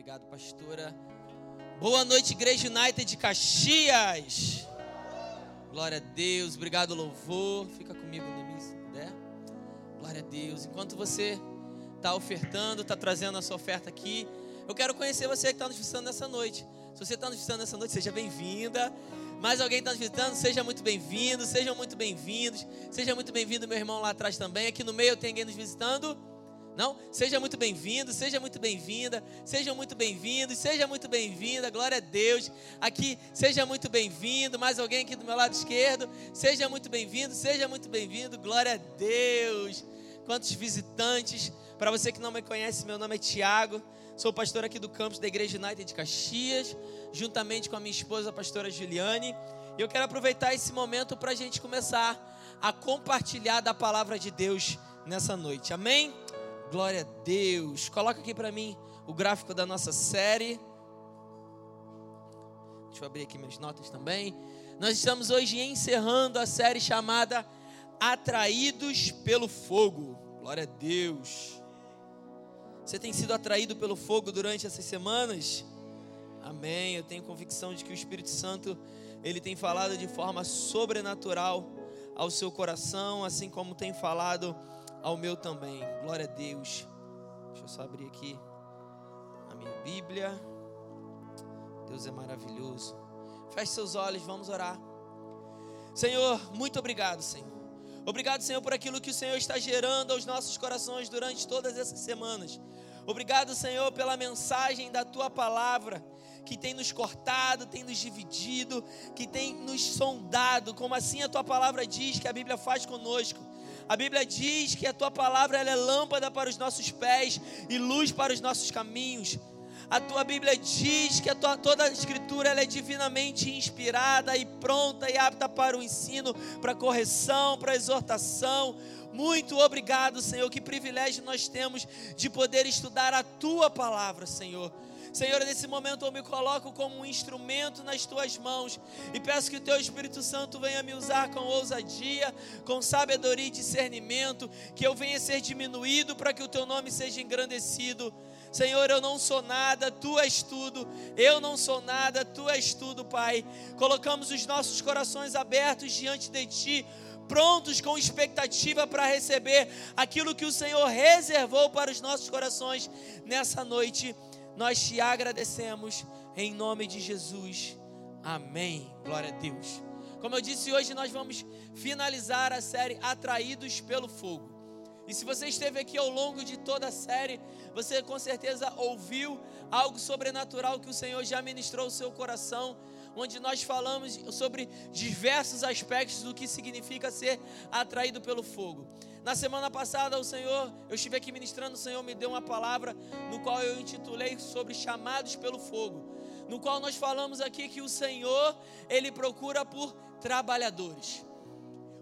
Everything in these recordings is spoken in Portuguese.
Obrigado, pastora. Boa noite, Igreja United de Caxias. Glória a Deus. Obrigado, louvor. Fica comigo, Nemis, se puder. Glória a Deus. Enquanto você está ofertando, está trazendo a sua oferta aqui, eu quero conhecer você que está nos visitando nessa noite. Se você está nos visitando nessa noite, seja bem-vinda. Mais alguém está nos visitando, seja muito bem-vindo, sejam muito bem-vindos. Seja muito bem-vindo, meu irmão lá atrás também. Aqui no meio tem alguém nos visitando. Não? Seja muito bem-vindo, seja muito bem-vinda, sejam muito bem-vindos, seja muito bem-vinda, glória a Deus. Aqui, seja muito bem-vindo, mais alguém aqui do meu lado esquerdo, seja muito bem-vindo, seja muito bem-vindo, glória a Deus. Quantos visitantes, para você que não me conhece, meu nome é Tiago, sou pastor aqui do campus da Igreja United de Caxias, juntamente com a minha esposa, a pastora Juliane, e eu quero aproveitar esse momento para a gente começar a compartilhar da palavra de Deus nessa noite, amém? Glória a Deus. Coloca aqui para mim o gráfico da nossa série. Deixa eu abrir aqui minhas notas também. Nós estamos hoje encerrando a série chamada Atraídos pelo Fogo. Glória a Deus. Você tem sido atraído pelo fogo durante essas semanas? Amém. Eu tenho convicção de que o Espírito Santo ele tem falado de forma sobrenatural ao seu coração, assim como tem falado ao meu também. Glória a Deus. Deixa eu só abrir aqui a minha Bíblia. Deus é maravilhoso. Feche seus olhos, vamos orar. Senhor, muito obrigado, Senhor. Obrigado, Senhor, por aquilo que o Senhor está gerando aos nossos corações durante todas essas semanas. Obrigado, Senhor, pela mensagem da tua palavra que tem nos cortado, tem nos dividido, que tem nos sondado, como assim a tua palavra diz que a Bíblia faz conosco. A Bíblia diz que a tua palavra é lâmpada para os nossos pés e luz para os nossos caminhos. A tua Bíblia diz que a tua, toda a escritura é divinamente inspirada e pronta e apta para o ensino, para correção, para exortação. Muito obrigado, Senhor. Que privilégio nós temos de poder estudar a tua palavra, Senhor. Senhor, nesse momento eu me coloco como um instrumento nas tuas mãos e peço que o teu Espírito Santo venha me usar com ousadia, com sabedoria e discernimento, que eu venha ser diminuído para que o teu nome seja engrandecido. Senhor, eu não sou nada, tu és tudo. Eu não sou nada, tu és tudo, Pai. Colocamos os nossos corações abertos diante de ti prontos com expectativa para receber aquilo que o Senhor reservou para os nossos corações nessa noite. Nós te agradecemos em nome de Jesus. Amém. Glória a Deus. Como eu disse, hoje nós vamos finalizar a série Atraídos pelo Fogo. E se você esteve aqui ao longo de toda a série, você com certeza ouviu algo sobrenatural que o Senhor já ministrou ao seu coração, onde nós falamos sobre diversos aspectos do que significa ser atraído pelo fogo. Na semana passada, o Senhor, eu estive aqui ministrando, o Senhor me deu uma palavra no qual eu intitulei sobre chamados pelo fogo. No qual nós falamos aqui que o Senhor, ele procura por trabalhadores.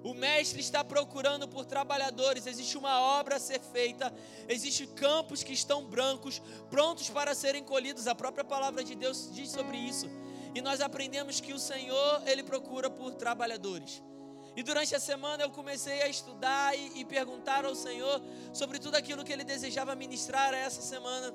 O mestre está procurando por trabalhadores. Existe uma obra a ser feita. Existem campos que estão brancos, prontos para serem colhidos. A própria palavra de Deus diz sobre isso. E nós aprendemos que o Senhor, ele procura por trabalhadores. E durante a semana eu comecei a estudar e, e perguntar ao Senhor sobre tudo aquilo que Ele desejava ministrar essa semana.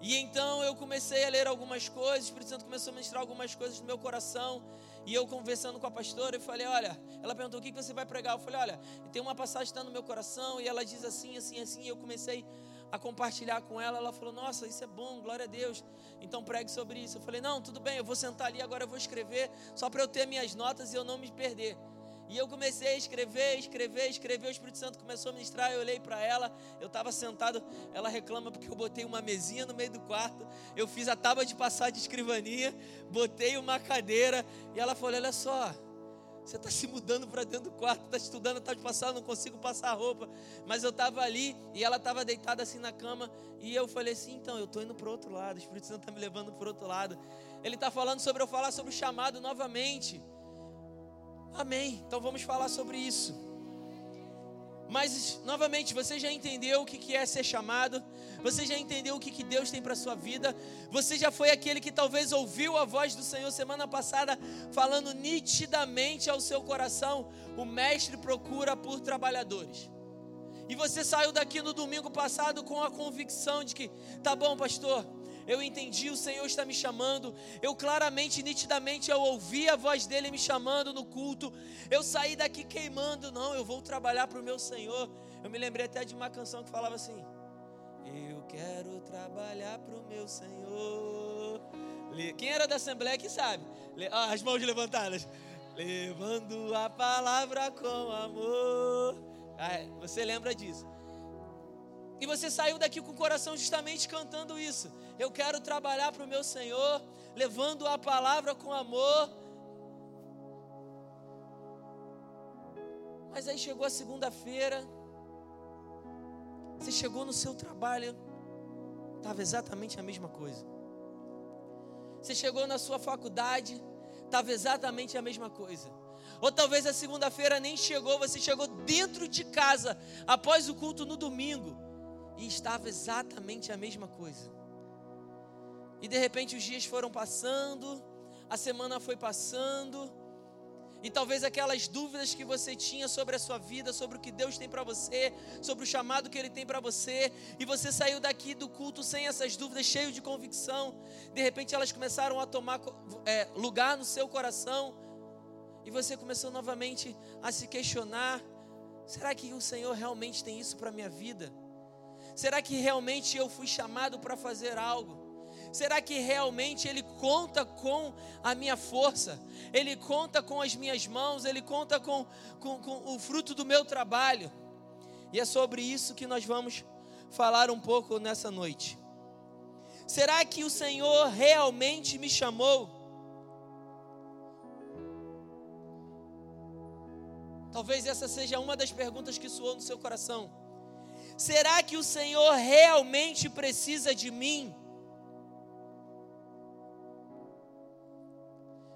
E então eu comecei a ler algumas coisas, o Espírito Santo começou a ministrar algumas coisas no meu coração. E eu conversando com a pastora, eu falei: Olha, ela perguntou o que você vai pregar. Eu falei: Olha, tem uma passagem que está no meu coração. E ela diz assim, assim, assim. E eu comecei a compartilhar com ela. Ela falou: Nossa, isso é bom, glória a Deus. Então pregue sobre isso. Eu falei: Não, tudo bem, eu vou sentar ali agora, eu vou escrever, só para eu ter minhas notas e eu não me perder. E eu comecei a escrever, escrever, escrever. O Espírito Santo começou a ministrar. Eu olhei para ela. Eu estava sentado. Ela reclama porque eu botei uma mesinha no meio do quarto. Eu fiz a tábua de passar de escrivaninha. Botei uma cadeira. E ela falou: Olha só, você está se mudando para dentro do quarto, está estudando, está de passar, não consigo passar roupa. Mas eu estava ali e ela estava deitada assim na cama. E eu falei assim: então, eu estou indo para outro lado. O Espírito Santo está me levando para outro lado. Ele está falando sobre eu falar sobre o chamado novamente. Amém. Então vamos falar sobre isso. Mas, novamente, você já entendeu o que é ser chamado? Você já entendeu o que Deus tem para sua vida? Você já foi aquele que talvez ouviu a voz do Senhor semana passada, falando nitidamente ao seu coração: o Mestre procura por trabalhadores. E você saiu daqui no domingo passado com a convicção de que, tá bom, pastor, eu entendi, o Senhor está me chamando. Eu claramente, nitidamente, eu ouvi a voz dele me chamando no culto. Eu saí daqui queimando, não, eu vou trabalhar para o meu Senhor. Eu me lembrei até de uma canção que falava assim: Eu quero trabalhar para o meu Senhor. Quem era da Assembleia que sabe? As mãos levantadas. Levando a palavra com amor. Ah, você lembra disso? E você saiu daqui com o coração justamente cantando isso. Eu quero trabalhar para o meu Senhor, levando a palavra com amor. Mas aí chegou a segunda-feira, você chegou no seu trabalho, estava exatamente a mesma coisa. Você chegou na sua faculdade, estava exatamente a mesma coisa. Ou talvez a segunda-feira nem chegou, você chegou dentro de casa, após o culto no domingo e estava exatamente a mesma coisa. E de repente os dias foram passando, a semana foi passando, e talvez aquelas dúvidas que você tinha sobre a sua vida, sobre o que Deus tem para você, sobre o chamado que Ele tem para você, e você saiu daqui do culto sem essas dúvidas, cheio de convicção, de repente elas começaram a tomar é, lugar no seu coração, e você começou novamente a se questionar: será que o Senhor realmente tem isso para a minha vida? Será que realmente eu fui chamado para fazer algo? Será que realmente Ele conta com a minha força? Ele conta com as minhas mãos? Ele conta com, com, com, o fruto do meu trabalho? E é sobre isso que nós vamos falar um pouco nessa noite. Será que o Senhor realmente me chamou? Talvez essa seja uma das perguntas que soou no seu coração. Será que o Senhor realmente precisa de mim?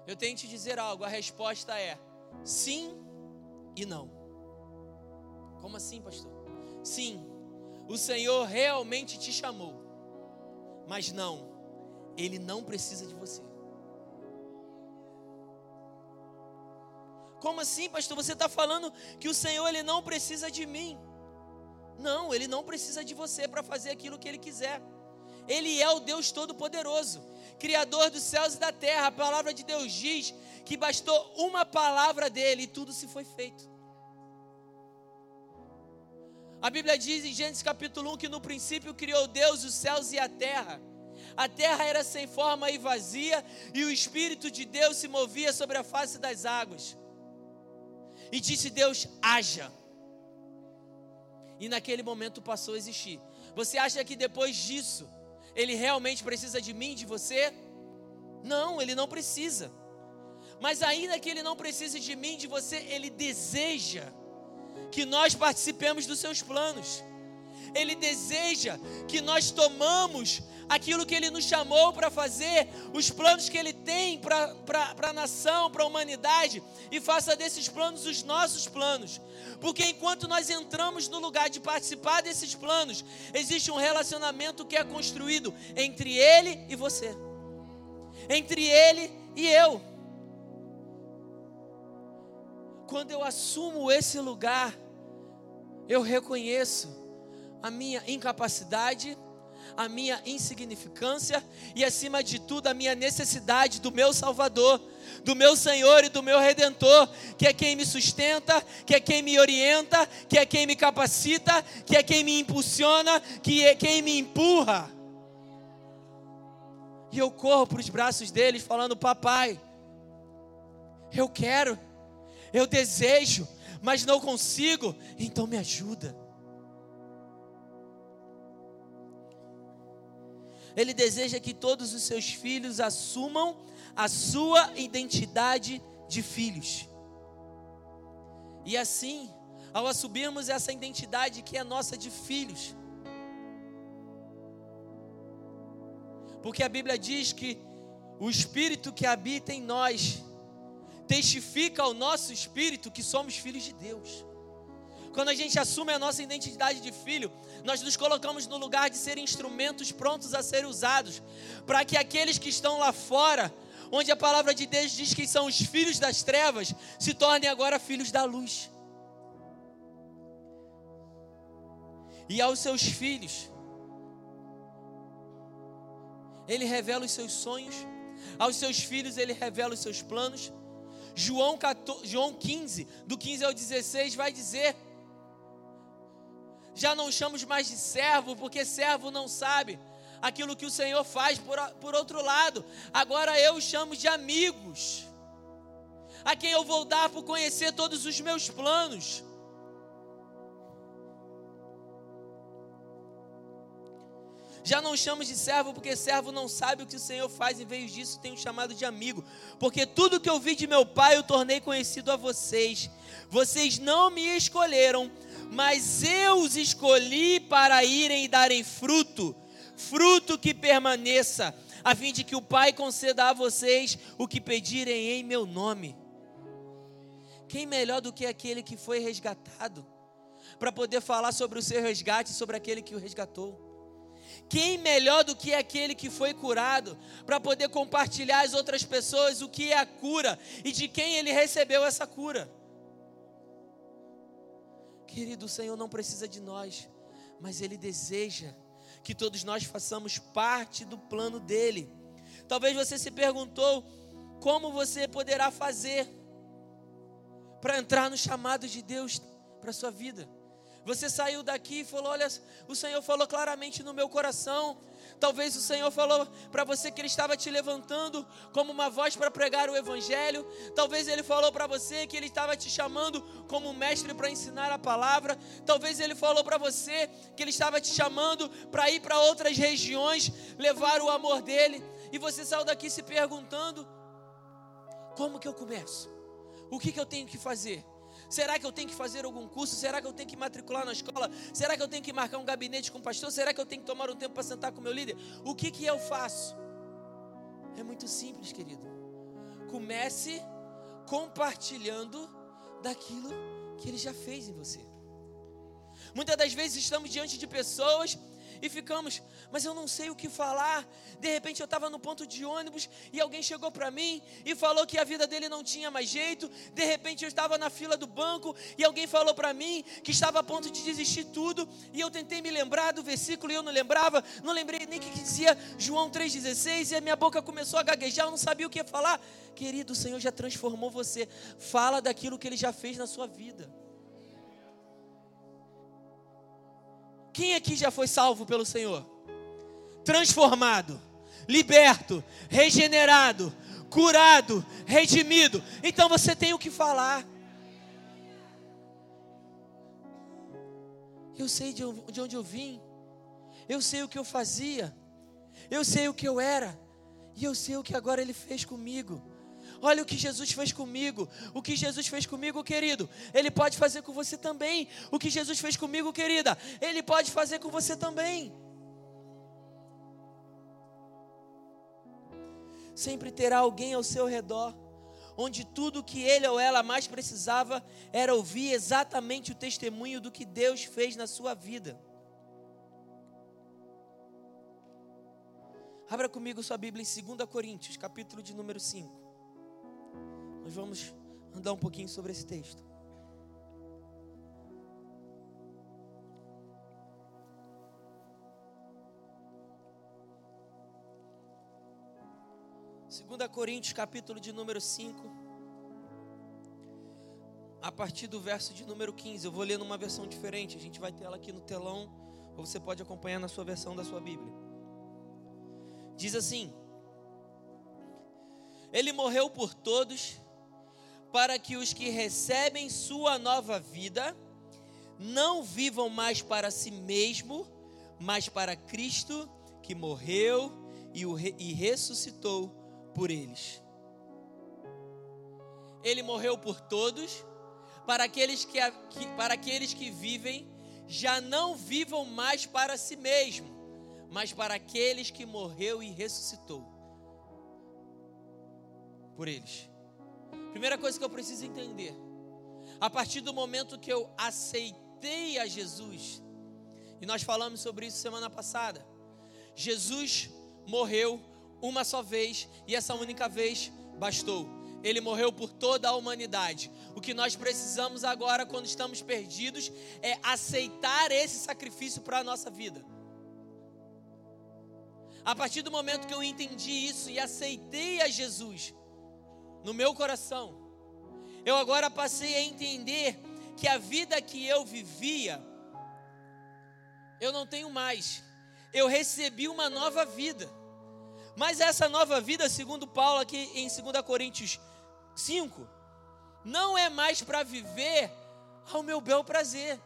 Eu tenho que te dizer algo, a resposta é sim e não. Como assim, pastor? Sim, o Senhor realmente te chamou, mas não, Ele não precisa de você. Como assim, pastor? Você está falando que o Senhor ele não precisa de mim? Não, ele não precisa de você para fazer aquilo que ele quiser. Ele é o Deus Todo-Poderoso, Criador dos céus e da terra. A palavra de Deus diz que bastou uma palavra dele e tudo se foi feito. A Bíblia diz em Gênesis capítulo 1 que no princípio criou Deus os céus e a terra. A terra era sem forma e vazia, e o Espírito de Deus se movia sobre a face das águas. E disse Deus: haja e naquele momento passou a existir. Você acha que depois disso ele realmente precisa de mim, de você? Não, ele não precisa. Mas ainda que ele não precise de mim, de você, ele deseja que nós participemos dos seus planos. Ele deseja que nós tomamos aquilo que Ele nos chamou para fazer, os planos que Ele tem para a nação, para a humanidade, e faça desses planos os nossos planos. Porque enquanto nós entramos no lugar de participar desses planos, existe um relacionamento que é construído entre Ele e você, entre Ele e eu. Quando eu assumo esse lugar, eu reconheço a minha incapacidade, a minha insignificância e, acima de tudo, a minha necessidade do meu Salvador, do meu Senhor e do meu Redentor, que é quem me sustenta, que é quem me orienta, que é quem me capacita, que é quem me impulsiona, que é quem me empurra. E eu corro para os braços deles, falando: Papai, eu quero, eu desejo, mas não consigo, então me ajuda. Ele deseja que todos os seus filhos assumam a sua identidade de filhos. E assim, ao assumirmos essa identidade que é nossa de filhos, porque a Bíblia diz que o Espírito que habita em nós testifica ao nosso espírito que somos filhos de Deus. Quando a gente assume a nossa identidade de filho, nós nos colocamos no lugar de ser instrumentos prontos a ser usados, para que aqueles que estão lá fora, onde a palavra de Deus diz que são os filhos das trevas, se tornem agora filhos da luz. e aos seus filhos. Ele revela os seus sonhos, aos seus filhos ele revela os seus planos. João, 14, João 15, do 15 ao 16, vai dizer: Já não chamamos mais de servo, porque servo não sabe aquilo que o Senhor faz. Por, por outro lado, agora eu chamo de amigos, a quem eu vou dar por conhecer todos os meus planos. Já não chamo de servo, porque servo não sabe o que o Senhor faz, em vez disso tenho chamado de amigo. Porque tudo que eu vi de meu Pai eu tornei conhecido a vocês. Vocês não me escolheram, mas eu os escolhi para irem e darem fruto, fruto que permaneça, a fim de que o Pai conceda a vocês o que pedirem em meu nome. Quem melhor do que aquele que foi resgatado, para poder falar sobre o seu resgate, sobre aquele que o resgatou? Quem melhor do que aquele que foi curado para poder compartilhar às outras pessoas o que é a cura e de quem ele recebeu essa cura? Querido, o Senhor não precisa de nós, mas Ele deseja que todos nós façamos parte do plano dele. Talvez você se perguntou como você poderá fazer para entrar no chamado de Deus para a sua vida. Você saiu daqui e falou: Olha, o Senhor falou claramente no meu coração. Talvez o Senhor falou para você que Ele estava te levantando como uma voz para pregar o Evangelho. Talvez Ele falou para você que Ele estava te chamando como mestre para ensinar a palavra. Talvez Ele falou para você que Ele estava te chamando para ir para outras regiões, levar o amor dele. E você saiu daqui se perguntando: Como que eu começo? O que, que eu tenho que fazer? Será que eu tenho que fazer algum curso? Será que eu tenho que matricular na escola? Será que eu tenho que marcar um gabinete com o pastor? Será que eu tenho que tomar um tempo para sentar com o meu líder? O que que eu faço? É muito simples, querido. Comece compartilhando daquilo que ele já fez em você. Muitas das vezes estamos diante de pessoas e ficamos, mas eu não sei o que falar. De repente eu estava no ponto de ônibus e alguém chegou para mim e falou que a vida dele não tinha mais jeito. De repente eu estava na fila do banco e alguém falou para mim que estava a ponto de desistir tudo. E eu tentei me lembrar do versículo e eu não lembrava, não lembrei nem que dizia João 3,16 e a minha boca começou a gaguejar, eu não sabia o que ia falar. Querido, o Senhor já transformou você. Fala daquilo que ele já fez na sua vida. Quem aqui já foi salvo pelo Senhor? Transformado, liberto, regenerado, curado, redimido. Então você tem o que falar. Eu sei de onde eu vim, eu sei o que eu fazia, eu sei o que eu era, e eu sei o que agora Ele fez comigo. Olha o que Jesus fez comigo. O que Jesus fez comigo, querido, Ele pode fazer com você também. O que Jesus fez comigo, querida, Ele pode fazer com você também. Sempre terá alguém ao seu redor, onde tudo que ele ou ela mais precisava era ouvir exatamente o testemunho do que Deus fez na sua vida. Abra comigo sua Bíblia em 2 Coríntios, capítulo de número 5. Nós vamos andar um pouquinho sobre esse texto. Segunda Coríntios, capítulo de número 5, a partir do verso de número 15. Eu vou ler numa versão diferente, a gente vai ter ela aqui no telão, ou você pode acompanhar na sua versão da sua Bíblia. Diz assim: Ele morreu por todos, para que os que recebem sua nova vida não vivam mais para si mesmo, mas para Cristo que morreu e, o, e ressuscitou por eles. Ele morreu por todos, para aqueles que, que, para aqueles que vivem, já não vivam mais para si mesmo, mas para aqueles que morreu e ressuscitou por eles. Primeira coisa que eu preciso entender: a partir do momento que eu aceitei a Jesus, e nós falamos sobre isso semana passada, Jesus morreu uma só vez e essa única vez bastou. Ele morreu por toda a humanidade. O que nós precisamos agora, quando estamos perdidos, é aceitar esse sacrifício para a nossa vida. A partir do momento que eu entendi isso e aceitei a Jesus no meu coração, eu agora passei a entender que a vida que eu vivia, eu não tenho mais. Eu recebi uma nova vida. Mas essa nova vida, segundo Paulo aqui em 2 Coríntios 5, não é mais para viver ao meu bel prazer.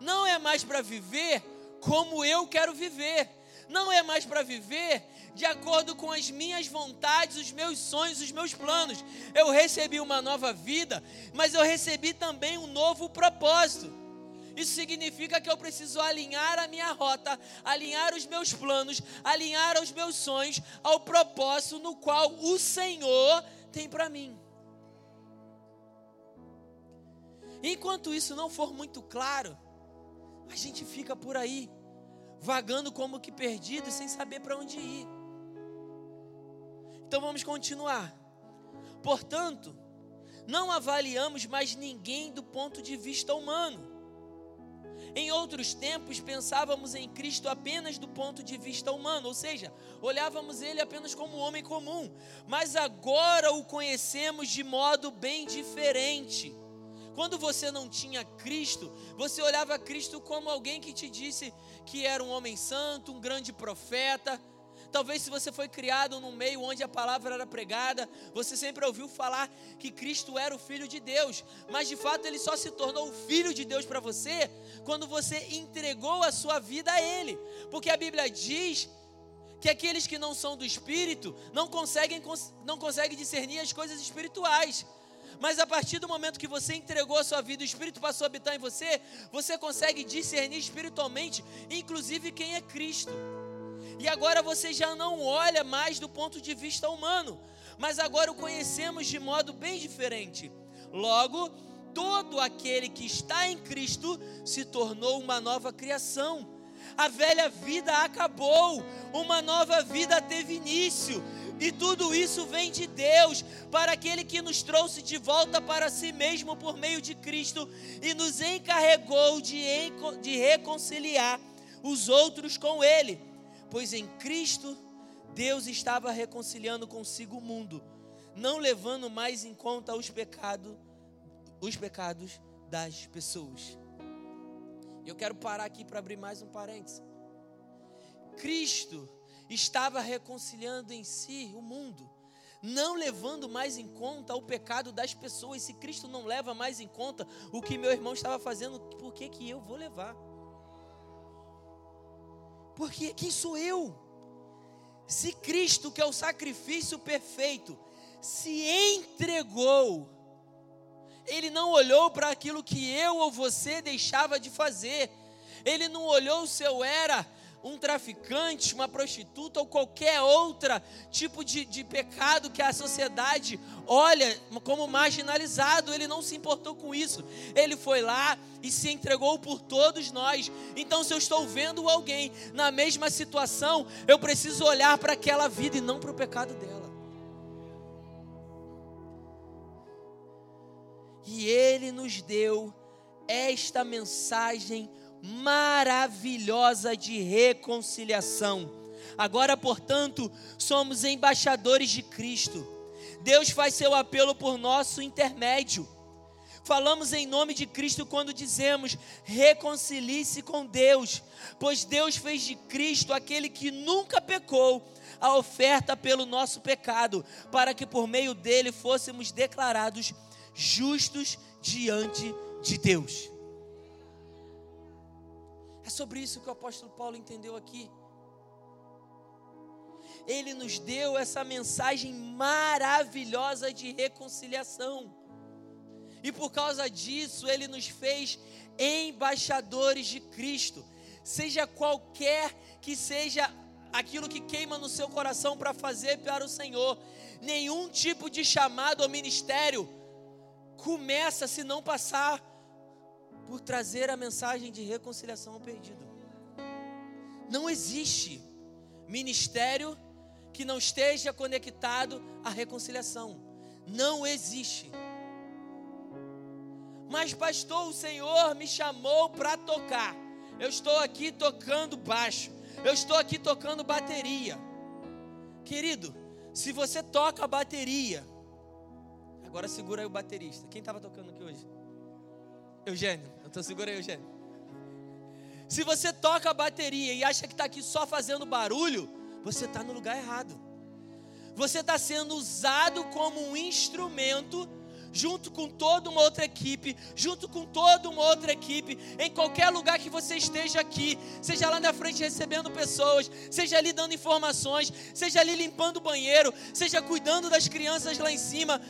Não é mais para viver como eu quero viver. Não é mais para viver de acordo com as minhas vontades, os meus sonhos, os meus planos. Eu recebi uma nova vida, mas eu recebi também um novo propósito. Isso significa que eu preciso alinhar a minha rota, alinhar os meus planos, alinhar os meus sonhos ao propósito no qual o Senhor tem para mim. Enquanto isso não for muito claro, a gente fica por aí, vagando como que perdido, sem saber para onde ir. Então vamos continuar. Portanto, não avaliamos mais ninguém do ponto de vista humano. Em outros tempos, pensávamos em Cristo apenas do ponto de vista humano, ou seja, olhávamos ele apenas como homem comum, mas agora o conhecemos de modo bem diferente. Quando você não tinha Cristo, você olhava Cristo como alguém que te disse que era um homem santo, um grande profeta, Talvez se você foi criado num meio onde a palavra era pregada, você sempre ouviu falar que Cristo era o filho de Deus, mas de fato ele só se tornou o filho de Deus para você quando você entregou a sua vida a ele. Porque a Bíblia diz que aqueles que não são do espírito não conseguem não conseguem discernir as coisas espirituais. Mas a partir do momento que você entregou a sua vida, o Espírito passou a habitar em você, você consegue discernir espiritualmente, inclusive quem é Cristo. E agora você já não olha mais do ponto de vista humano, mas agora o conhecemos de modo bem diferente. Logo, todo aquele que está em Cristo se tornou uma nova criação. A velha vida acabou, uma nova vida teve início. E tudo isso vem de Deus, para aquele que nos trouxe de volta para si mesmo por meio de Cristo e nos encarregou de, de reconciliar os outros com Ele pois em Cristo Deus estava reconciliando consigo o mundo, não levando mais em conta os pecados, os pecados das pessoas. Eu quero parar aqui para abrir mais um parênteses. Cristo estava reconciliando em si o mundo, não levando mais em conta o pecado das pessoas. Se Cristo não leva mais em conta o que meu irmão estava fazendo, por que, que eu vou levar? Porque quem sou eu? Se Cristo, que é o sacrifício perfeito, se entregou, Ele não olhou para aquilo que eu ou você deixava de fazer, Ele não olhou se eu era um traficante, uma prostituta ou qualquer outro tipo de, de pecado que a sociedade olha como marginalizado, ele não se importou com isso. Ele foi lá e se entregou por todos nós. Então, se eu estou vendo alguém na mesma situação, eu preciso olhar para aquela vida e não para o pecado dela. E ele nos deu esta mensagem maravilhosa de reconciliação. Agora, portanto, somos embaixadores de Cristo. Deus faz seu apelo por nosso intermédio. Falamos em nome de Cristo quando dizemos: reconcilie-se com Deus, pois Deus fez de Cristo aquele que nunca pecou a oferta pelo nosso pecado, para que por meio dele fôssemos declarados justos diante de Deus. É sobre isso que o apóstolo Paulo entendeu aqui. Ele nos deu essa mensagem maravilhosa de reconciliação. E por causa disso, ele nos fez embaixadores de Cristo. Seja qualquer que seja aquilo que queima no seu coração para fazer para o Senhor, nenhum tipo de chamado ao ministério começa se não passar por trazer a mensagem de reconciliação ao perdido. Não existe ministério que não esteja conectado à reconciliação. Não existe. Mas, pastor, o Senhor me chamou para tocar. Eu estou aqui tocando baixo. Eu estou aqui tocando bateria. Querido, se você toca bateria, agora segura aí o baterista. Quem estava tocando aqui hoje? Eugênio. Então segura aí, Eugênio. Se você toca a bateria e acha que está aqui só fazendo barulho, você está no lugar errado. Você está sendo usado como um instrumento junto com toda uma outra equipe, junto com toda uma outra equipe, em qualquer lugar que você esteja aqui, seja lá na frente recebendo pessoas, seja ali dando informações, seja ali limpando o banheiro, seja cuidando das crianças lá em cima,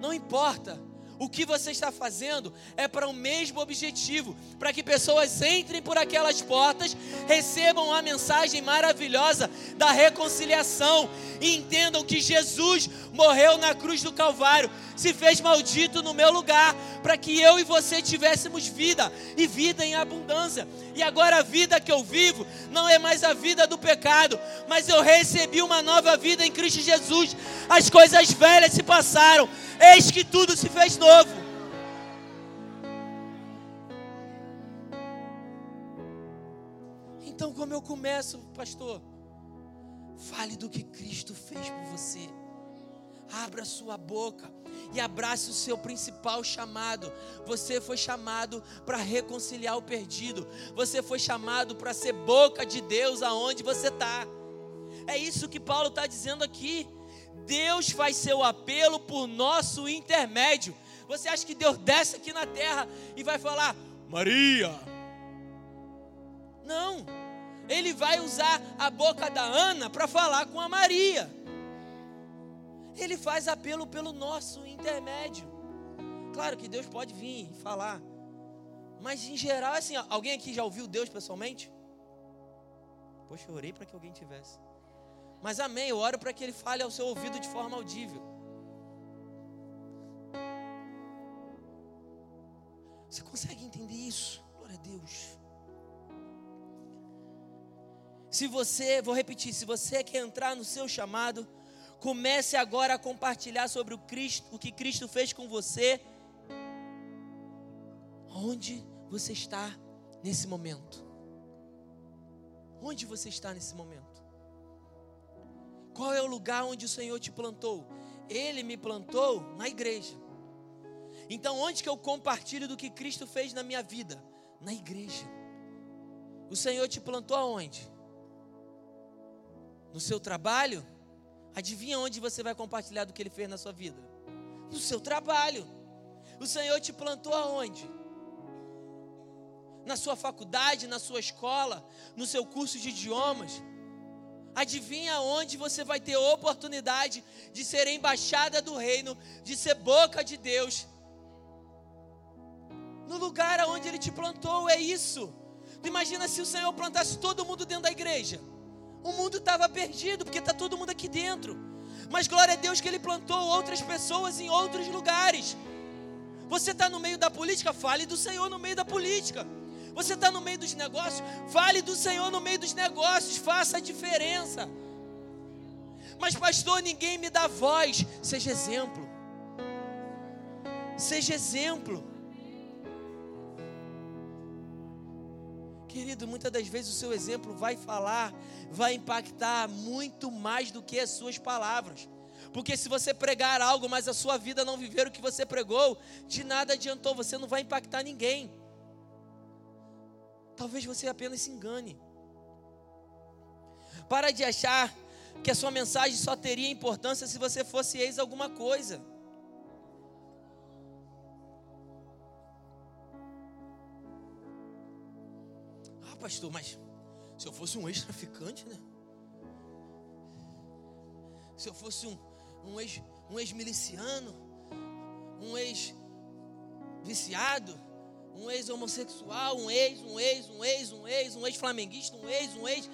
não importa. O que você está fazendo é para o mesmo objetivo, para que pessoas entrem por aquelas portas, recebam a mensagem maravilhosa da reconciliação e entendam que Jesus morreu na cruz do Calvário, se fez maldito no meu lugar, para que eu e você tivéssemos vida e vida em abundância. E agora a vida que eu vivo não é mais a vida do pecado, mas eu recebi uma nova vida em Cristo Jesus. As coisas velhas se passaram eis que tudo se fez novo. Então, como eu começo, pastor? Fale do que Cristo fez por você. Abra sua boca e abrace o seu principal chamado. Você foi chamado para reconciliar o perdido. Você foi chamado para ser boca de Deus aonde você está. É isso que Paulo está dizendo aqui. Deus faz seu apelo por nosso intermédio. Você acha que Deus desce aqui na terra e vai falar, Maria? Não. Ele vai usar a boca da Ana para falar com a Maria. Ele faz apelo pelo nosso intermédio. Claro que Deus pode vir e falar. Mas em geral, assim, alguém aqui já ouviu Deus pessoalmente? Poxa, eu orei para que alguém tivesse. Mas amém, eu oro para que ele fale ao seu ouvido de forma audível. Você consegue entender isso? Glória a Deus. Se você, vou repetir, se você quer entrar no seu chamado, comece agora a compartilhar sobre o Cristo, o que Cristo fez com você. Onde você está nesse momento? Onde você está nesse momento? Qual é o lugar onde o Senhor te plantou? Ele me plantou na igreja. Então, onde que eu compartilho do que Cristo fez na minha vida? Na igreja. O Senhor te plantou aonde? No seu trabalho? Adivinha onde você vai compartilhar do que Ele fez na sua vida? No seu trabalho. O Senhor te plantou aonde? Na sua faculdade, na sua escola, no seu curso de idiomas. Adivinha onde você vai ter oportunidade de ser embaixada do reino, de ser boca de Deus? No lugar onde Ele te plantou, é isso. Imagina se o Senhor plantasse todo mundo dentro da igreja. O mundo estava perdido, porque está todo mundo aqui dentro. Mas glória a Deus que Ele plantou outras pessoas em outros lugares. Você está no meio da política, fale do Senhor no meio da política. Você está no meio dos negócios? Fale do Senhor no meio dos negócios, faça a diferença. Mas, pastor, ninguém me dá voz. Seja exemplo. Seja exemplo. Querido, muitas das vezes o seu exemplo vai falar, vai impactar muito mais do que as suas palavras. Porque se você pregar algo, mas a sua vida não viver o que você pregou, de nada adiantou, você não vai impactar ninguém. Talvez você apenas se engane. Para de achar que a sua mensagem só teria importância se você fosse ex alguma coisa. Pastor, mas se eu fosse um ex-traficante, né? Se eu fosse um, um ex um ex-miliciano, um ex-viciado, um ex-homossexual, um ex, um ex, um ex, um ex, um ex-flamenguista, um ex, um ex.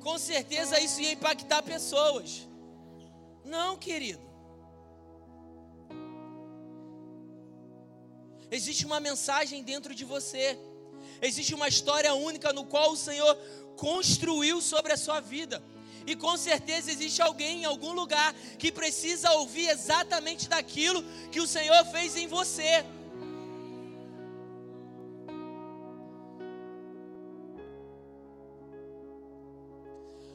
Com certeza isso ia impactar pessoas. Não, querido. Existe uma mensagem dentro de você. Existe uma história única no qual o Senhor construiu sobre a sua vida. E com certeza existe alguém em algum lugar que precisa ouvir exatamente daquilo que o Senhor fez em você.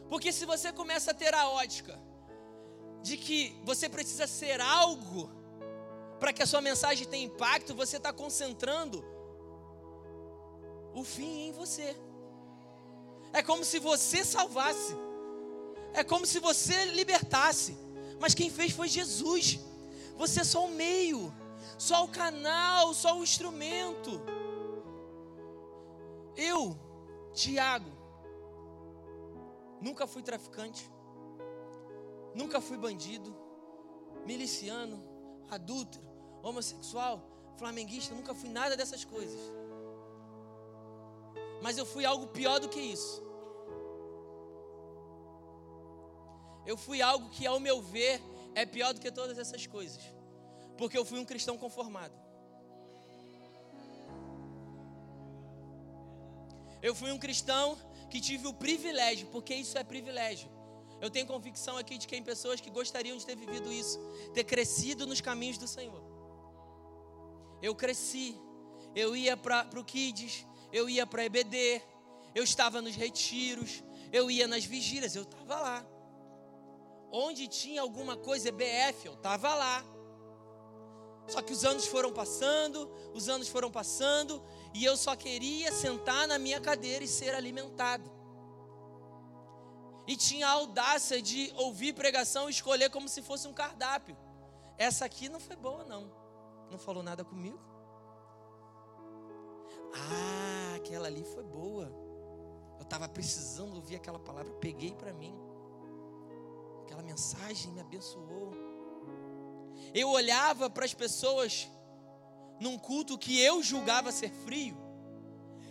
Porque se você começa a ter a ótica de que você precisa ser algo para que a sua mensagem tenha impacto, você está concentrando o fim em você. É como se você salvasse. É como se você libertasse. Mas quem fez foi Jesus. Você é só o meio, só o canal, só o instrumento. Eu, Tiago, nunca fui traficante, nunca fui bandido, miliciano, adúltero, homossexual, flamenguista, nunca fui nada dessas coisas. Mas eu fui algo pior do que isso. Eu fui algo que, ao meu ver, é pior do que todas essas coisas. Porque eu fui um cristão conformado. Eu fui um cristão que tive o privilégio, porque isso é privilégio. Eu tenho convicção aqui de que tem pessoas que gostariam de ter vivido isso, ter crescido nos caminhos do Senhor. Eu cresci, eu ia para o Kids, eu ia para EBD, eu estava nos retiros, eu ia nas vigílias, eu estava lá. Onde tinha alguma coisa EBF, eu estava lá. Só que os anos foram passando, os anos foram passando, e eu só queria sentar na minha cadeira e ser alimentado. E tinha a audácia de ouvir pregação e escolher como se fosse um cardápio. Essa aqui não foi boa, não. Não falou nada comigo. Ah, aquela ali foi boa. Eu estava precisando ouvir aquela palavra, peguei para mim. Aquela mensagem me abençoou. Eu olhava para as pessoas num culto que eu julgava ser frio,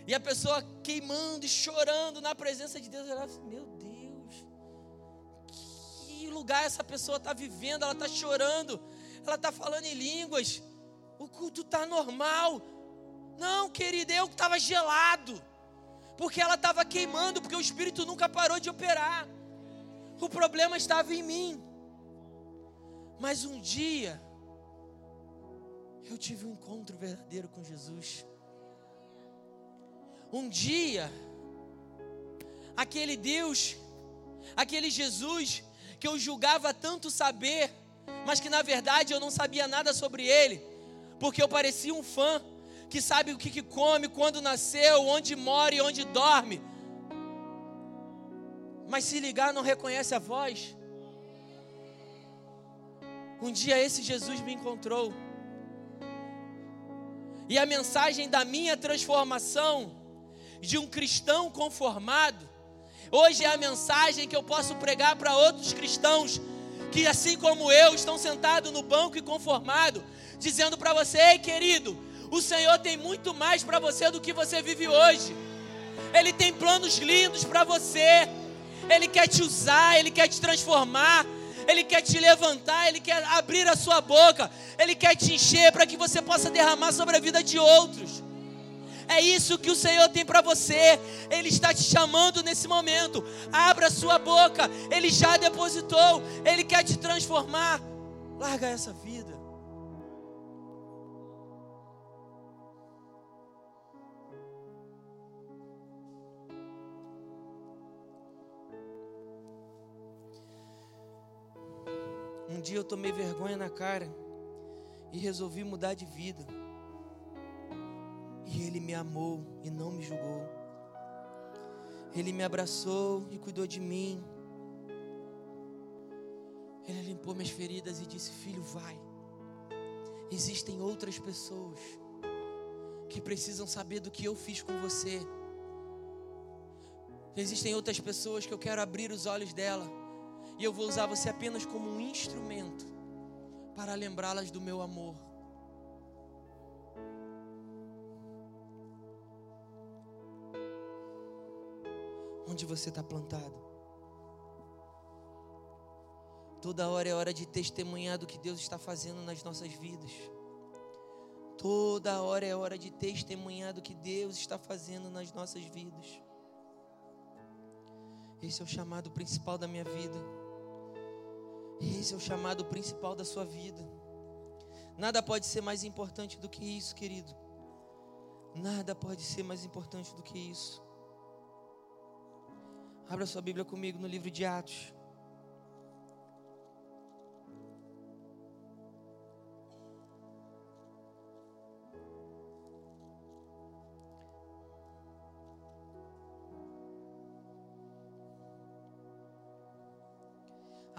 e a pessoa queimando e chorando na presença de Deus, eu olhava assim, meu Deus, que lugar essa pessoa está vivendo? Ela está chorando, ela está falando em línguas, o culto está normal. Não, querida, eu estava gelado, porque ela estava queimando, porque o Espírito nunca parou de operar. O problema estava em mim. Mas um dia, eu tive um encontro verdadeiro com Jesus. Um dia, aquele Deus, aquele Jesus, que eu julgava tanto saber, mas que na verdade eu não sabia nada sobre ele, porque eu parecia um fã que sabe o que, que come, quando nasceu, onde mora e onde dorme mas se ligar não reconhece a voz. Um dia esse Jesus me encontrou. E a mensagem da minha transformação de um cristão conformado, hoje é a mensagem que eu posso pregar para outros cristãos que, assim como eu, estão sentados no banco e conformado, dizendo para você: ei, querido, o Senhor tem muito mais para você do que você vive hoje. Ele tem planos lindos para você. Ele quer te usar, Ele quer te transformar, Ele quer te levantar, Ele quer abrir a sua boca, Ele quer te encher para que você possa derramar sobre a vida de outros. É isso que o Senhor tem para você. Ele está te chamando nesse momento. Abra a sua boca. Ele já depositou. Ele quer te transformar. Larga essa vida. Dia eu tomei vergonha na cara e resolvi mudar de vida. E Ele me amou e não me julgou. Ele me abraçou e cuidou de mim. Ele limpou minhas feridas e disse: Filho, vai. Existem outras pessoas que precisam saber do que eu fiz com você. Existem outras pessoas que eu quero abrir os olhos dela e eu vou usar você apenas como um instrumento para lembrá-las do meu amor. Onde você está plantado? Toda hora é hora de testemunhar do que Deus está fazendo nas nossas vidas. Toda hora é hora de testemunhar do que Deus está fazendo nas nossas vidas. Esse é o chamado principal da minha vida. Esse é o chamado principal da sua vida. Nada pode ser mais importante do que isso, querido. Nada pode ser mais importante do que isso. Abra sua Bíblia comigo no livro de Atos.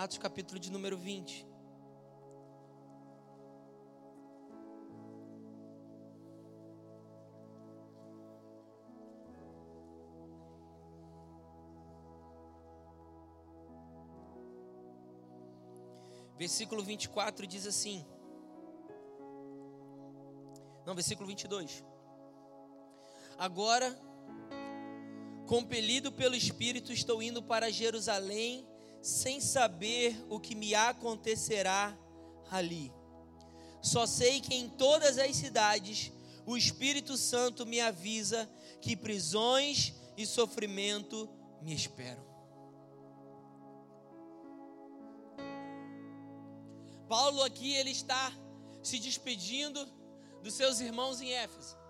Atos capítulo de número 20. Versículo 24 diz assim. Não, versículo 22. Agora, compelido pelo Espírito, estou indo para Jerusalém sem saber o que me acontecerá ali. Só sei que em todas as cidades o Espírito Santo me avisa que prisões e sofrimento me esperam. Paulo aqui ele está se despedindo dos seus irmãos em Éfeso.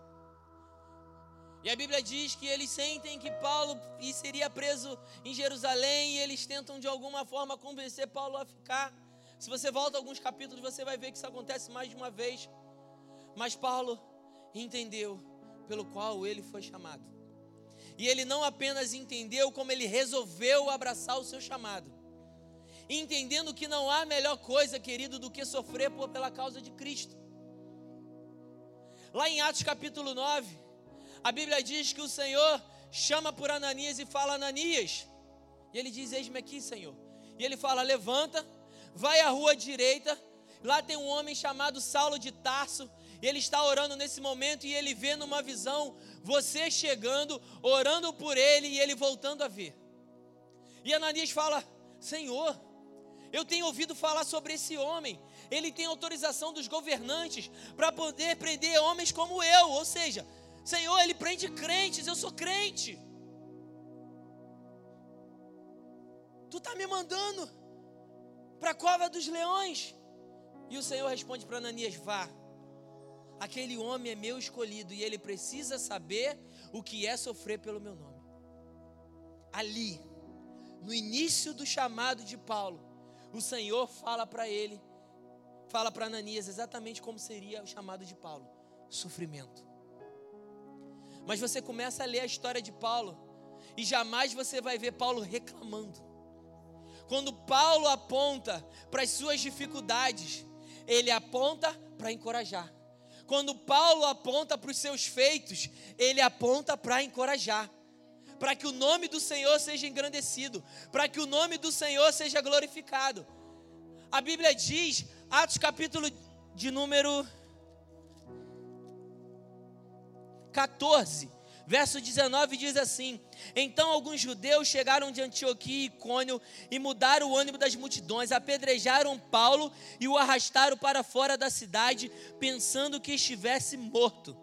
E a Bíblia diz que eles sentem que Paulo seria preso em Jerusalém e eles tentam de alguma forma convencer Paulo a ficar. Se você volta alguns capítulos, você vai ver que isso acontece mais de uma vez. Mas Paulo entendeu pelo qual ele foi chamado. E ele não apenas entendeu, como ele resolveu abraçar o seu chamado. Entendendo que não há melhor coisa, querido, do que sofrer pela causa de Cristo. Lá em Atos capítulo 9, a Bíblia diz que o Senhor chama por Ananias e fala: Ananias. E ele diz: Eis-me aqui, Senhor. E ele fala: Levanta, vai à rua direita. Lá tem um homem chamado Saulo de Tarso. Ele está orando nesse momento e ele vê numa visão você chegando, orando por ele e ele voltando a ver. E Ananias fala: Senhor, eu tenho ouvido falar sobre esse homem. Ele tem autorização dos governantes para poder prender homens como eu. Ou seja, Senhor, Ele prende crentes, eu sou crente. Tu está me mandando para a cova dos leões. E o Senhor responde para Ananias: Vá, aquele homem é meu escolhido e ele precisa saber o que é sofrer pelo meu nome. Ali, no início do chamado de Paulo, o Senhor fala para ele, fala para Ananias exatamente como seria o chamado de Paulo: sofrimento. Mas você começa a ler a história de Paulo e jamais você vai ver Paulo reclamando. Quando Paulo aponta para as suas dificuldades, ele aponta para encorajar. Quando Paulo aponta para os seus feitos, ele aponta para encorajar. Para que o nome do Senhor seja engrandecido, para que o nome do Senhor seja glorificado. A Bíblia diz, Atos capítulo de número 14, verso 19 diz assim: Então alguns judeus chegaram de Antioquia e Icônio e mudaram o ânimo das multidões, apedrejaram Paulo e o arrastaram para fora da cidade, pensando que estivesse morto.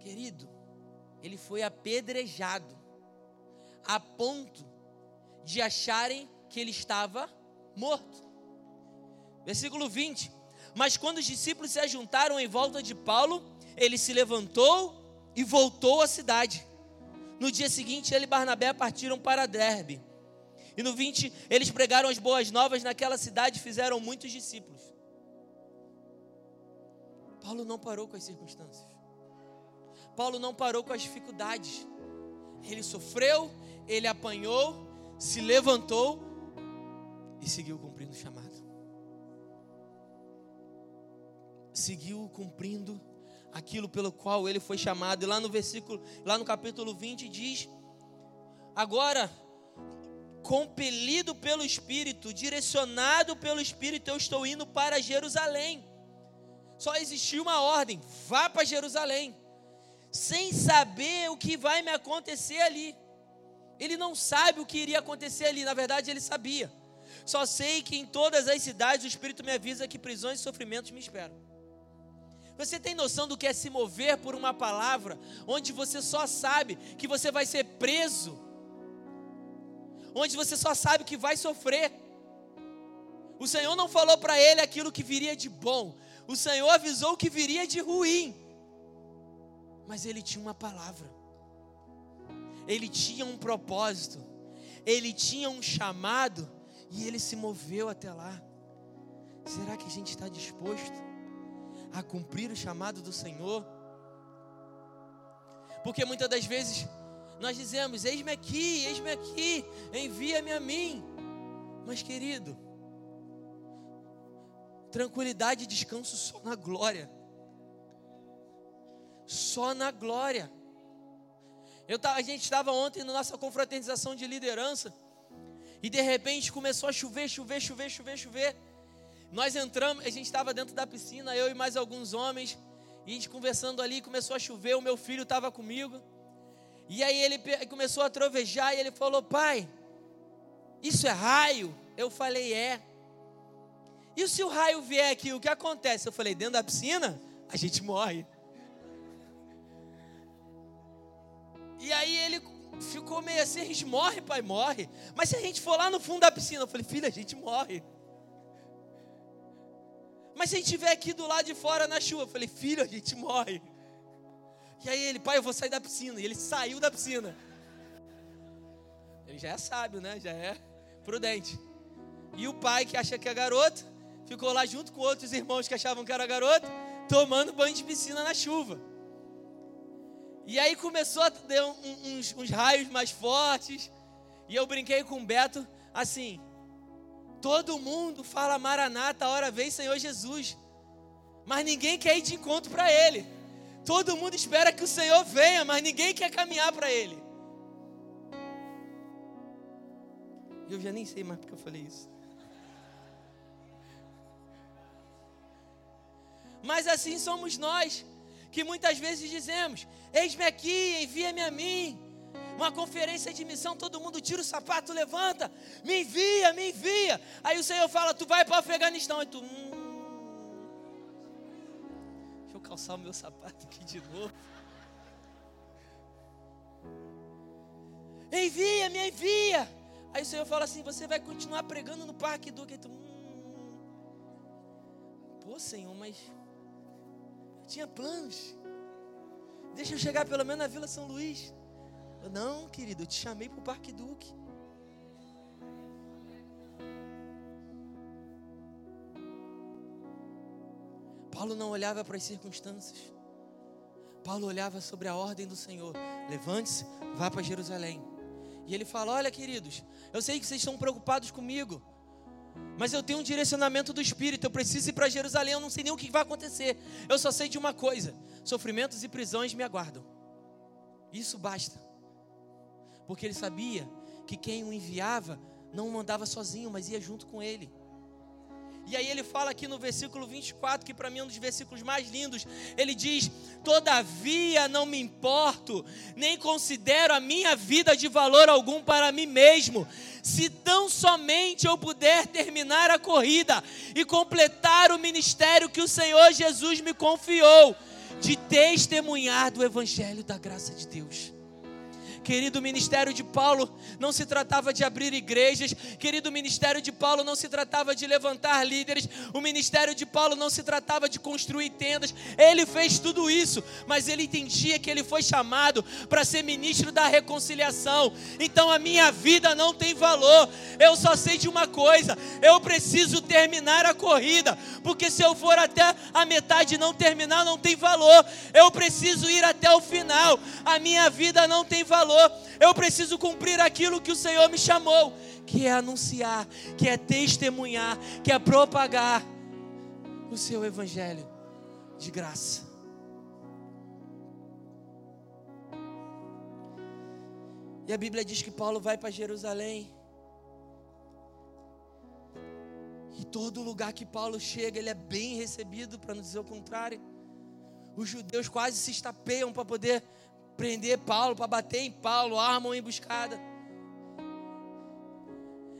Querido, ele foi apedrejado a ponto de acharem que ele estava morto. Versículo 20: mas quando os discípulos se ajuntaram em volta de Paulo, ele se levantou e voltou à cidade. No dia seguinte, ele e Barnabé partiram para Derbe. E no 20, eles pregaram as boas novas naquela cidade e fizeram muitos discípulos. Paulo não parou com as circunstâncias. Paulo não parou com as dificuldades. Ele sofreu, ele apanhou, se levantou e seguiu cumprindo o chamado. Seguiu cumprindo aquilo pelo qual ele foi chamado. E lá no versículo, lá no capítulo 20 diz: Agora, compelido pelo Espírito, direcionado pelo Espírito, eu estou indo para Jerusalém. Só existiu uma ordem: vá para Jerusalém, sem saber o que vai me acontecer ali. Ele não sabe o que iria acontecer ali, na verdade ele sabia. Só sei que em todas as cidades o Espírito me avisa que prisões e sofrimentos me esperam. Você tem noção do que é se mover por uma palavra, onde você só sabe que você vai ser preso, onde você só sabe que vai sofrer. O Senhor não falou para ele aquilo que viria de bom, o Senhor avisou que viria de ruim, mas ele tinha uma palavra, ele tinha um propósito, ele tinha um chamado. E ele se moveu até lá. Será que a gente está disposto a cumprir o chamado do Senhor? Porque muitas das vezes nós dizemos: Eis-me aqui, eis-me aqui, envia-me a mim. Mas, querido, tranquilidade e descanso só na glória. Só na glória. Eu, a gente estava ontem na nossa confraternização de liderança e de repente começou a chover, chover, chover, chover, chover. Nós entramos, a gente estava dentro da piscina, eu e mais alguns homens, e a gente conversando ali, começou a chover, o meu filho estava comigo. E aí ele começou a trovejar e ele falou: Pai, isso é raio? Eu falei: É. E se o raio vier aqui, o que acontece? Eu falei: Dentro da piscina, a gente morre. E aí ele ficou meio assim: A gente morre, pai, morre. Mas se a gente for lá no fundo da piscina, eu falei: Filho, a gente morre. Mas se a gente estiver aqui do lado de fora na chuva, eu falei: Filho, a gente morre. E aí ele, pai, eu vou sair da piscina. E ele saiu da piscina. Ele já é sábio, né? Já é prudente. E o pai, que acha que é garoto, ficou lá junto com outros irmãos que achavam que era garoto, tomando banho de piscina na chuva. E aí começou a ter uns, uns raios mais fortes. E eu brinquei com o Beto assim: todo mundo fala Maranata, a hora vem Senhor Jesus. Mas ninguém quer ir de encontro para Ele. Todo mundo espera que o Senhor venha, mas ninguém quer caminhar para Ele. Eu já nem sei mais porque eu falei isso. Mas assim somos nós, que muitas vezes dizemos: Eis-me aqui, envia-me a mim. Uma conferência de missão, todo mundo tira o sapato, levanta, me envia, me envia. Aí o Senhor fala: Tu vai para o Afeganistão. E tu, hum, calçar o meu sapato aqui de novo. Envia, me envia. Aí o Senhor fala assim: Você vai continuar pregando no Parque do que tu. Hum, pô, Senhor, mas eu tinha planos. Deixa eu chegar pelo menos na Vila São Luís. Eu, não, querido, eu te chamei para o Parque Duque. Paulo não olhava para as circunstâncias. Paulo olhava sobre a ordem do Senhor. Levante-se, vá para Jerusalém. E ele fala: Olha, queridos, eu sei que vocês estão preocupados comigo, mas eu tenho um direcionamento do Espírito. Eu preciso ir para Jerusalém. Eu não sei nem o que vai acontecer. Eu só sei de uma coisa: sofrimentos e prisões me aguardam. Isso basta, porque ele sabia que quem o enviava não o mandava sozinho, mas ia junto com ele. E aí ele fala aqui no versículo 24, que para mim é um dos versículos mais lindos. Ele diz: Todavia não me importo, nem considero a minha vida de valor algum para mim mesmo, se tão somente eu puder terminar a corrida e completar o ministério que o Senhor Jesus me confiou, de testemunhar do Evangelho da graça de Deus. Querido, o ministério de Paulo não se tratava de abrir igrejas, querido, o ministério de Paulo não se tratava de levantar líderes, o ministério de Paulo não se tratava de construir tendas, ele fez tudo isso, mas ele entendia que ele foi chamado para ser ministro da reconciliação. Então a minha vida não tem valor, eu só sei de uma coisa: eu preciso terminar a corrida, porque se eu for até a metade e não terminar, não tem valor, eu preciso ir até o final, a minha vida não tem valor falou, eu preciso cumprir aquilo que o Senhor me chamou, que é anunciar, que é testemunhar, que é propagar o seu evangelho de graça. E a Bíblia diz que Paulo vai para Jerusalém. E todo lugar que Paulo chega, ele é bem recebido, para não dizer o contrário. Os judeus quase se estapeiam para poder prender Paulo, para bater em Paulo, armam emboscada.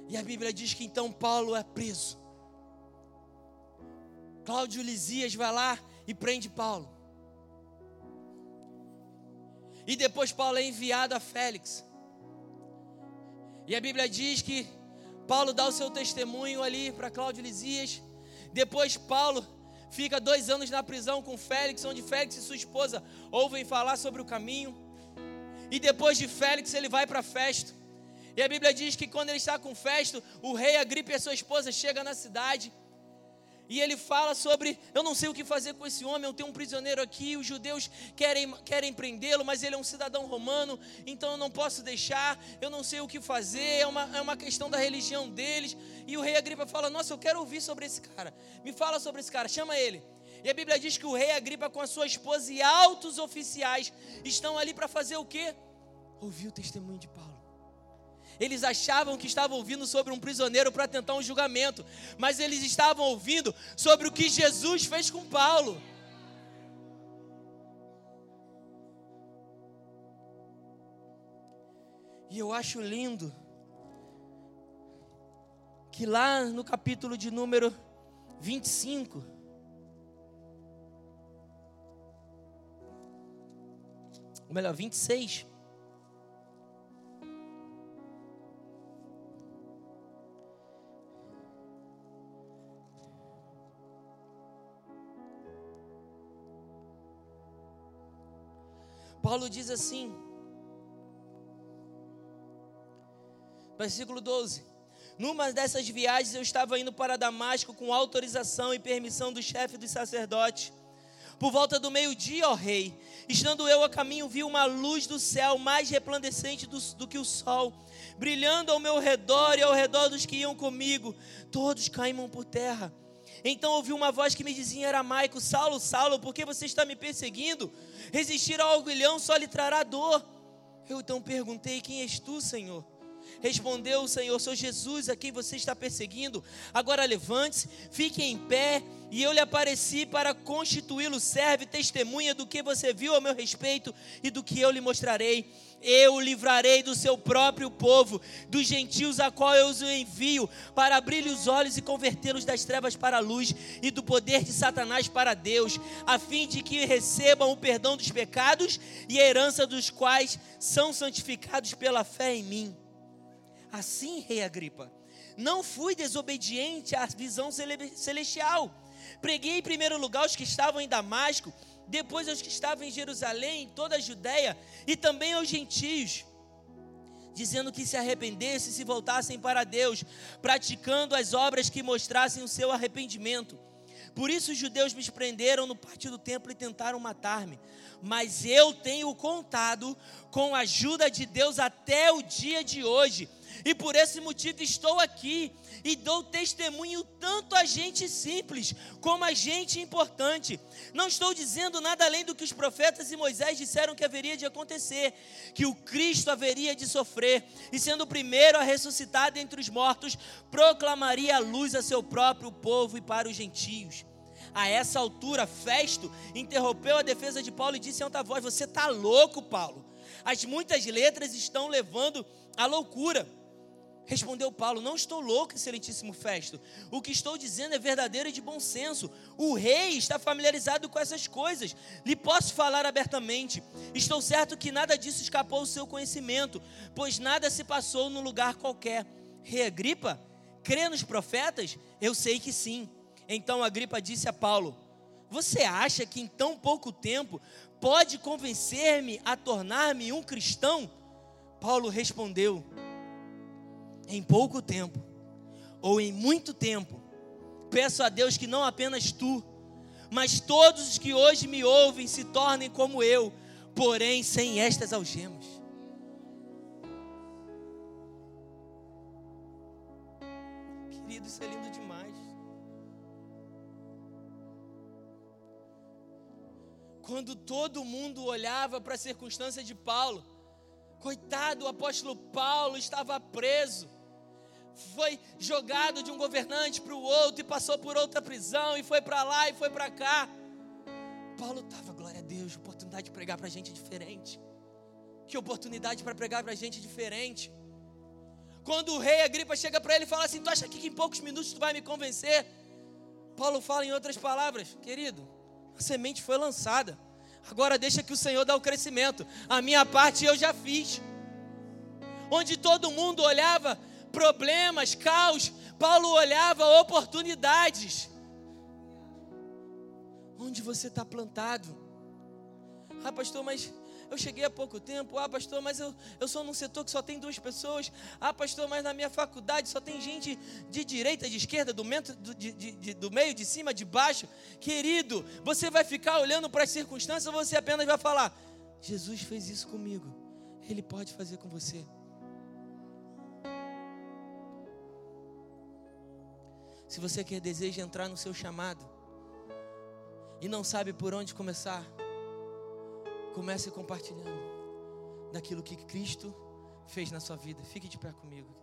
E a Bíblia diz que então Paulo é preso. Cláudio Lisias vai lá e prende Paulo. E depois Paulo é enviado a Félix. E a Bíblia diz que Paulo dá o seu testemunho ali para Cláudio Lisias. Depois Paulo fica dois anos na prisão com Félix, onde Félix e sua esposa ouvem falar sobre o caminho. E depois de Félix ele vai para Festo. E a Bíblia diz que quando ele está com Festo, o rei Agripa e a sua esposa chegam na cidade. E ele fala sobre: Eu não sei o que fazer com esse homem, eu tenho um prisioneiro aqui, os judeus querem, querem prendê-lo, mas ele é um cidadão romano, então eu não posso deixar, eu não sei o que fazer, é uma, é uma questão da religião deles. E o rei Agripa fala: Nossa, eu quero ouvir sobre esse cara, me fala sobre esse cara, chama ele. E a Bíblia diz que o rei Agripa, com a sua esposa e altos oficiais, estão ali para fazer o quê? Ouvir o testemunho de Paulo. Eles achavam que estavam ouvindo sobre um prisioneiro para tentar um julgamento, mas eles estavam ouvindo sobre o que Jesus fez com Paulo. E eu acho lindo que lá no capítulo de número 25, ou melhor, 26, Paulo diz assim, versículo 12: Numa dessas viagens eu estava indo para Damasco com autorização e permissão do chefe dos sacerdotes. Por volta do meio-dia, ó rei, estando eu a caminho, vi uma luz do céu mais resplandecente do, do, que o sol, brilhando ao meu redor e ao redor dos que iam comigo. Todos caímos por terra. Então ouvi uma voz que me dizia em aramaico: Saulo, Saulo, por que você está me perseguindo? Resistir ao orgulhão só lhe trará dor. Eu então perguntei: Quem és tu, Senhor? Respondeu o Senhor: Sou Jesus a quem você está perseguindo. Agora levante-se, fique em pé. E eu lhe apareci para constituí-lo serve testemunha do que você viu a meu respeito e do que eu lhe mostrarei eu o livrarei do seu próprio povo, dos gentios a qual eu os envio, para abrir-lhe os olhos e convertê-los das trevas para a luz e do poder de Satanás para Deus, a fim de que recebam o perdão dos pecados e a herança dos quais são santificados pela fé em mim. Assim, rei Agripa, não fui desobediente à visão celestial. Preguei em primeiro lugar os que estavam em Damasco depois aos que estavam em Jerusalém, em toda a Judéia e também aos gentios, dizendo que se arrependessem e se voltassem para Deus, praticando as obras que mostrassem o seu arrependimento. Por isso os judeus me prenderam no pátio do templo e tentaram matar-me. Mas eu tenho contado com a ajuda de Deus até o dia de hoje e por esse motivo estou aqui e dou testemunho tanto a gente simples como a gente importante. Não estou dizendo nada além do que os profetas e Moisés disseram que haveria de acontecer, que o Cristo haveria de sofrer e sendo o primeiro a ressuscitar dentre os mortos, proclamaria a luz a seu próprio povo e para os gentios. A essa altura, Festo interrompeu a defesa de Paulo e disse em alta voz: Você está louco, Paulo? As muitas letras estão levando à loucura. Respondeu Paulo: Não estou louco, excelentíssimo Festo. O que estou dizendo é verdadeiro e de bom senso. O rei está familiarizado com essas coisas. Lhe posso falar abertamente. Estou certo que nada disso escapou ao seu conhecimento, pois nada se passou num lugar qualquer. Rei Agripa, crê nos profetas? Eu sei que sim. Então Agripa disse a Paulo: Você acha que em tão pouco tempo pode convencer-me a tornar-me um cristão? Paulo respondeu: em pouco tempo ou em muito tempo, peço a Deus que não apenas tu, mas todos os que hoje me ouvem se tornem como eu, porém sem estas algemas. Querido, isso é lindo demais. Quando todo mundo olhava para a circunstância de Paulo, coitado, o apóstolo Paulo estava preso foi jogado de um governante para o outro e passou por outra prisão e foi para lá e foi para cá. Paulo estava, glória a Deus, oportunidade de pregar para gente diferente. Que oportunidade para pregar para gente diferente. Quando o rei Agripa chega para ele e fala assim: Tu acha que em poucos minutos tu vai me convencer? Paulo fala em outras palavras, querido, A semente foi lançada. Agora deixa que o Senhor dá o crescimento. A minha parte eu já fiz. Onde todo mundo olhava problemas, caos, Paulo olhava oportunidades. Onde você está plantado? Ah, pastor, mas eu cheguei há pouco tempo. Ah, pastor, mas eu, eu sou num setor que só tem duas pessoas. Ah, pastor, mas na minha faculdade só tem gente de direita, de esquerda, do, mento, do, de, de, do meio, de cima, de baixo. Querido, você vai ficar olhando para as circunstâncias ou você apenas vai falar: Jesus fez isso comigo, Ele pode fazer com você. Se você quer deseja entrar no seu chamado e não sabe por onde começar, Comece compartilhando daquilo que Cristo fez na sua vida. Fique de pé comigo.